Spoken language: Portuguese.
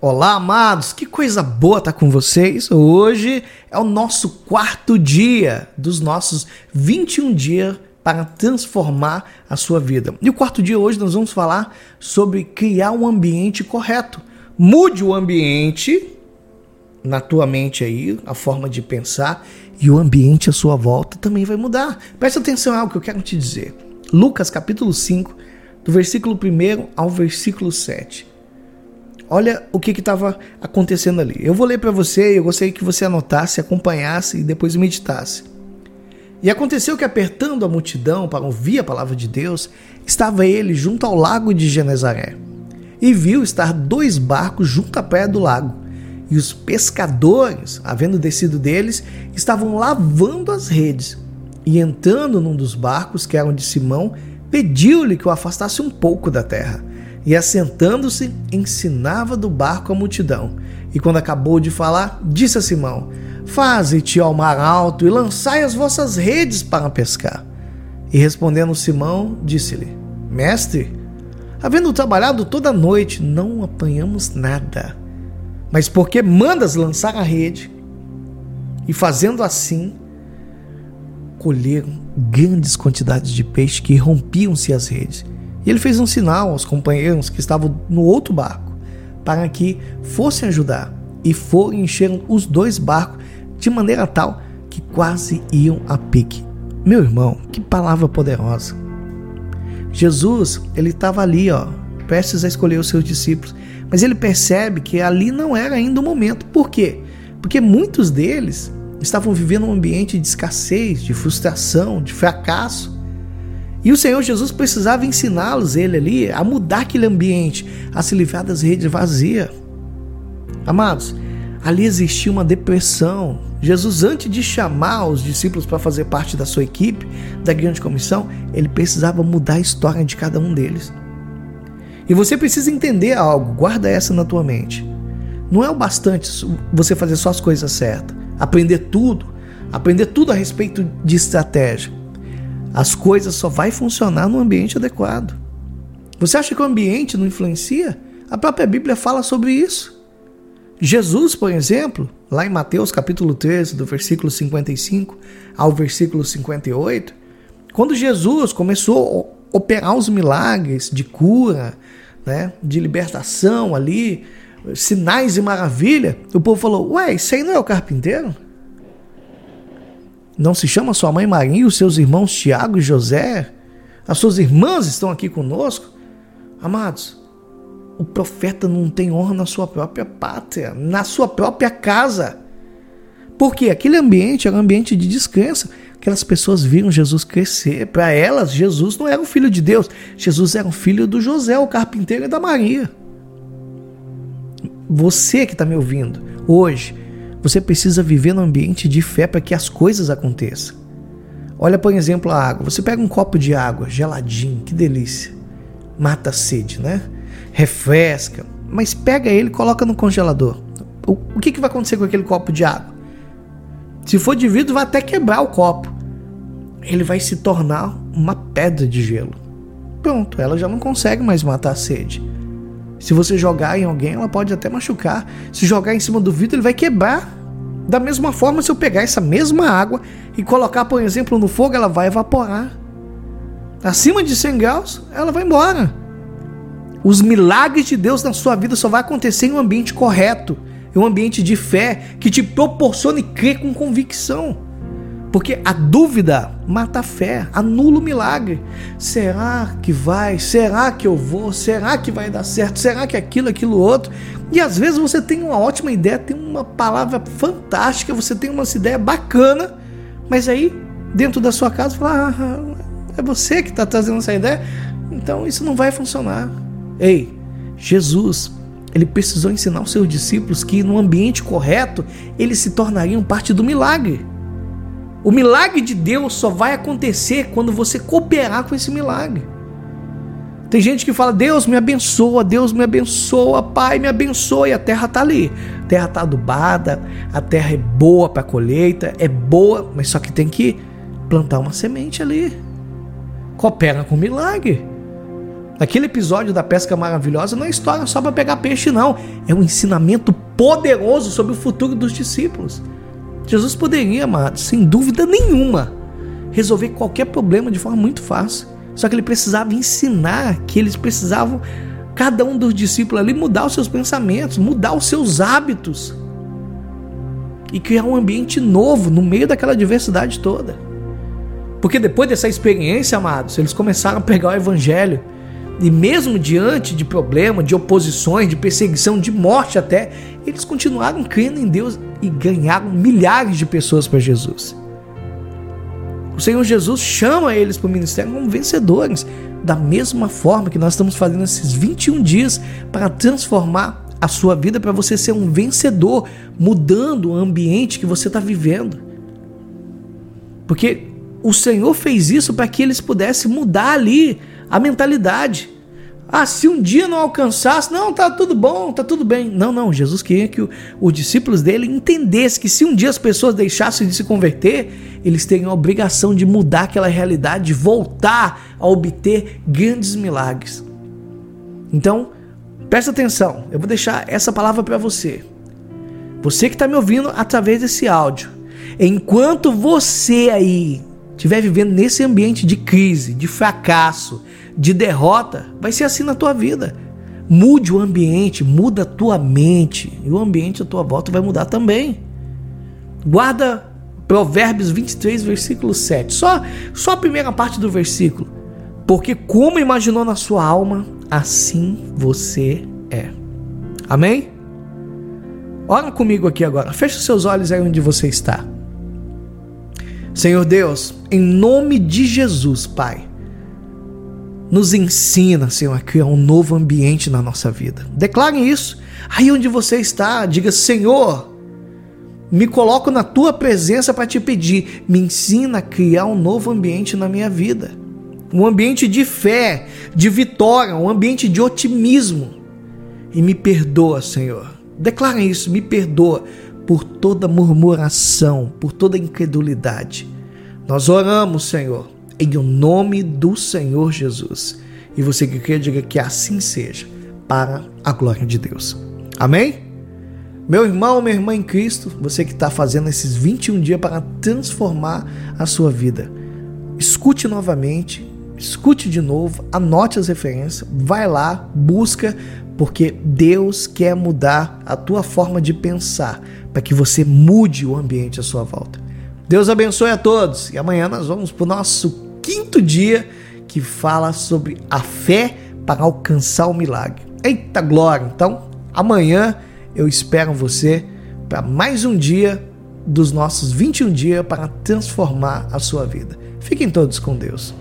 Olá, amados, que coisa boa estar com vocês. Hoje é o nosso quarto dia dos nossos 21 dias para transformar a sua vida. E o quarto dia hoje nós vamos falar sobre criar um ambiente correto. Mude o ambiente na tua mente aí, a forma de pensar, e o ambiente à sua volta também vai mudar. Presta atenção a algo que eu quero te dizer. Lucas capítulo 5, do versículo 1 ao versículo 7. Olha o que estava acontecendo ali. Eu vou ler para você e eu gostaria que você anotasse, acompanhasse e depois meditasse. E aconteceu que, apertando a multidão para ouvir a palavra de Deus, estava ele junto ao lago de Genezaré. E viu estar dois barcos junto à praia do lago. E os pescadores, havendo descido deles, estavam lavando as redes. E entrando num dos barcos, que era de Simão, pediu-lhe que o afastasse um pouco da terra e assentando-se, ensinava do barco a multidão. E quando acabou de falar, disse a Simão: Faze-te ao mar alto e lançai as vossas redes para pescar. E respondendo Simão, disse-lhe: Mestre, havendo trabalhado toda a noite, não apanhamos nada. Mas porque mandas lançar a rede? E fazendo assim, colheram grandes quantidades de peixe que rompiam-se as redes. E ele fez um sinal aos companheiros que estavam no outro barco para que fossem ajudar e foram encher os dois barcos de maneira tal que quase iam a pique. Meu irmão, que palavra poderosa. Jesus, ele estava ali, ó, prestes a escolher os seus discípulos, mas ele percebe que ali não era ainda o momento. Por quê? Porque muitos deles estavam vivendo um ambiente de escassez, de frustração, de fracasso. E o Senhor Jesus precisava ensiná-los, ele ali, a mudar aquele ambiente, a se livrar das redes vazias. Amados, ali existia uma depressão. Jesus, antes de chamar os discípulos para fazer parte da sua equipe, da grande comissão, ele precisava mudar a história de cada um deles. E você precisa entender algo, guarda essa na tua mente. Não é o bastante você fazer só as coisas certas, aprender tudo, aprender tudo a respeito de estratégia. As coisas só vai funcionar no ambiente adequado. Você acha que o ambiente não influencia? A própria Bíblia fala sobre isso. Jesus, por exemplo, lá em Mateus capítulo 13, do versículo 55 ao versículo 58, quando Jesus começou a operar os milagres de cura, né, de libertação ali, sinais e maravilha, o povo falou: Ué, isso aí não é o carpinteiro? Não se chama sua mãe Maria e os seus irmãos Tiago e José? As suas irmãs estão aqui conosco? Amados, o profeta não tem honra na sua própria pátria, na sua própria casa. Porque aquele ambiente era um ambiente de descrença. Aquelas pessoas viram Jesus crescer. Para elas, Jesus não era o filho de Deus. Jesus era o filho do José, o carpinteiro e da Maria. Você que está me ouvindo hoje, você precisa viver no ambiente de fé para que as coisas aconteçam. Olha, por exemplo, a água. Você pega um copo de água geladinho, que delícia. Mata a sede, né? Refresca. Mas pega ele e coloca no congelador. O, o que, que vai acontecer com aquele copo de água? Se for de vidro, vai até quebrar o copo. Ele vai se tornar uma pedra de gelo. Pronto, ela já não consegue mais matar a sede. Se você jogar em alguém, ela pode até machucar. Se jogar em cima do vidro, ele vai quebrar. Da mesma forma, se eu pegar essa mesma água e colocar, por exemplo, no fogo, ela vai evaporar. Acima de 100 graus, ela vai embora. Os milagres de Deus na sua vida só vai acontecer em um ambiente correto, em um ambiente de fé que te proporcione crer com convicção. Porque a dúvida mata a fé, anula o milagre. Será que vai? Será que eu vou? Será que vai dar certo? Será que aquilo, aquilo outro? E às vezes você tem uma ótima ideia, tem uma palavra fantástica, você tem uma ideia bacana, mas aí dentro da sua casa fala: ah, é você que está trazendo essa ideia, então isso não vai funcionar. Ei, Jesus, ele precisou ensinar os seus discípulos que no ambiente correto eles se tornariam parte do milagre. O milagre de Deus só vai acontecer quando você cooperar com esse milagre. Tem gente que fala: Deus me abençoa, Deus me abençoa, Pai me abençoa, e a terra está ali. A terra está adubada, a terra é boa para colheita, é boa, mas só que tem que plantar uma semente ali. Coopera com o milagre. Aquele episódio da pesca maravilhosa não é história só para pegar peixe, não. É um ensinamento poderoso sobre o futuro dos discípulos. Jesus poderia, amados, sem dúvida nenhuma, resolver qualquer problema de forma muito fácil. Só que ele precisava ensinar que eles precisavam, cada um dos discípulos ali, mudar os seus pensamentos, mudar os seus hábitos e criar um ambiente novo no meio daquela diversidade toda. Porque depois dessa experiência, amados, eles começaram a pegar o evangelho e mesmo diante de problemas, de oposições, de perseguição, de morte até, eles continuaram crendo em Deus e ganharam milhares de pessoas para Jesus. O Senhor Jesus chama eles para o ministério como vencedores, da mesma forma que nós estamos fazendo esses 21 dias para transformar a sua vida, para você ser um vencedor, mudando o ambiente que você está vivendo. Porque o Senhor fez isso para que eles pudessem mudar ali a mentalidade. Ah, se um dia não alcançasse, não, tá tudo bom, tá tudo bem. Não, não, Jesus queria que o, os discípulos dele entendessem que se um dia as pessoas deixassem de se converter, eles teriam a obrigação de mudar aquela realidade, de voltar a obter grandes milagres. Então, presta atenção, eu vou deixar essa palavra para você. Você que está me ouvindo através desse áudio. Enquanto você aí estiver vivendo nesse ambiente de crise, de fracasso, de derrota, vai ser assim na tua vida. Mude o ambiente, muda a tua mente, e o ambiente à tua volta vai mudar também. Guarda Provérbios 23, versículo 7. Só, só a primeira parte do versículo. Porque como imaginou na sua alma, assim você é. Amém? Ora comigo aqui agora. Feche seus olhos aí onde você está. Senhor Deus, em nome de Jesus, Pai, nos ensina, Senhor, a criar um novo ambiente na nossa vida. Declare isso. Aí onde você está, diga: Senhor, me coloco na tua presença para te pedir, me ensina a criar um novo ambiente na minha vida. Um ambiente de fé, de vitória, um ambiente de otimismo. E me perdoa, Senhor. Declare isso, me perdoa por toda murmuração, por toda incredulidade. Nós oramos, Senhor, em o nome do Senhor Jesus. E você que quer, diga que assim seja, para a glória de Deus. Amém? Meu irmão, minha irmã em Cristo, você que está fazendo esses 21 dias para transformar a sua vida, escute novamente, escute de novo, anote as referências, vai lá, busca, porque Deus quer mudar a tua forma de pensar para que você mude o ambiente à sua volta. Deus abençoe a todos e amanhã nós vamos para o nosso quinto dia que fala sobre a fé para alcançar o milagre. Eita glória! Então, amanhã eu espero você para mais um dia dos nossos 21 dias para transformar a sua vida. Fiquem todos com Deus.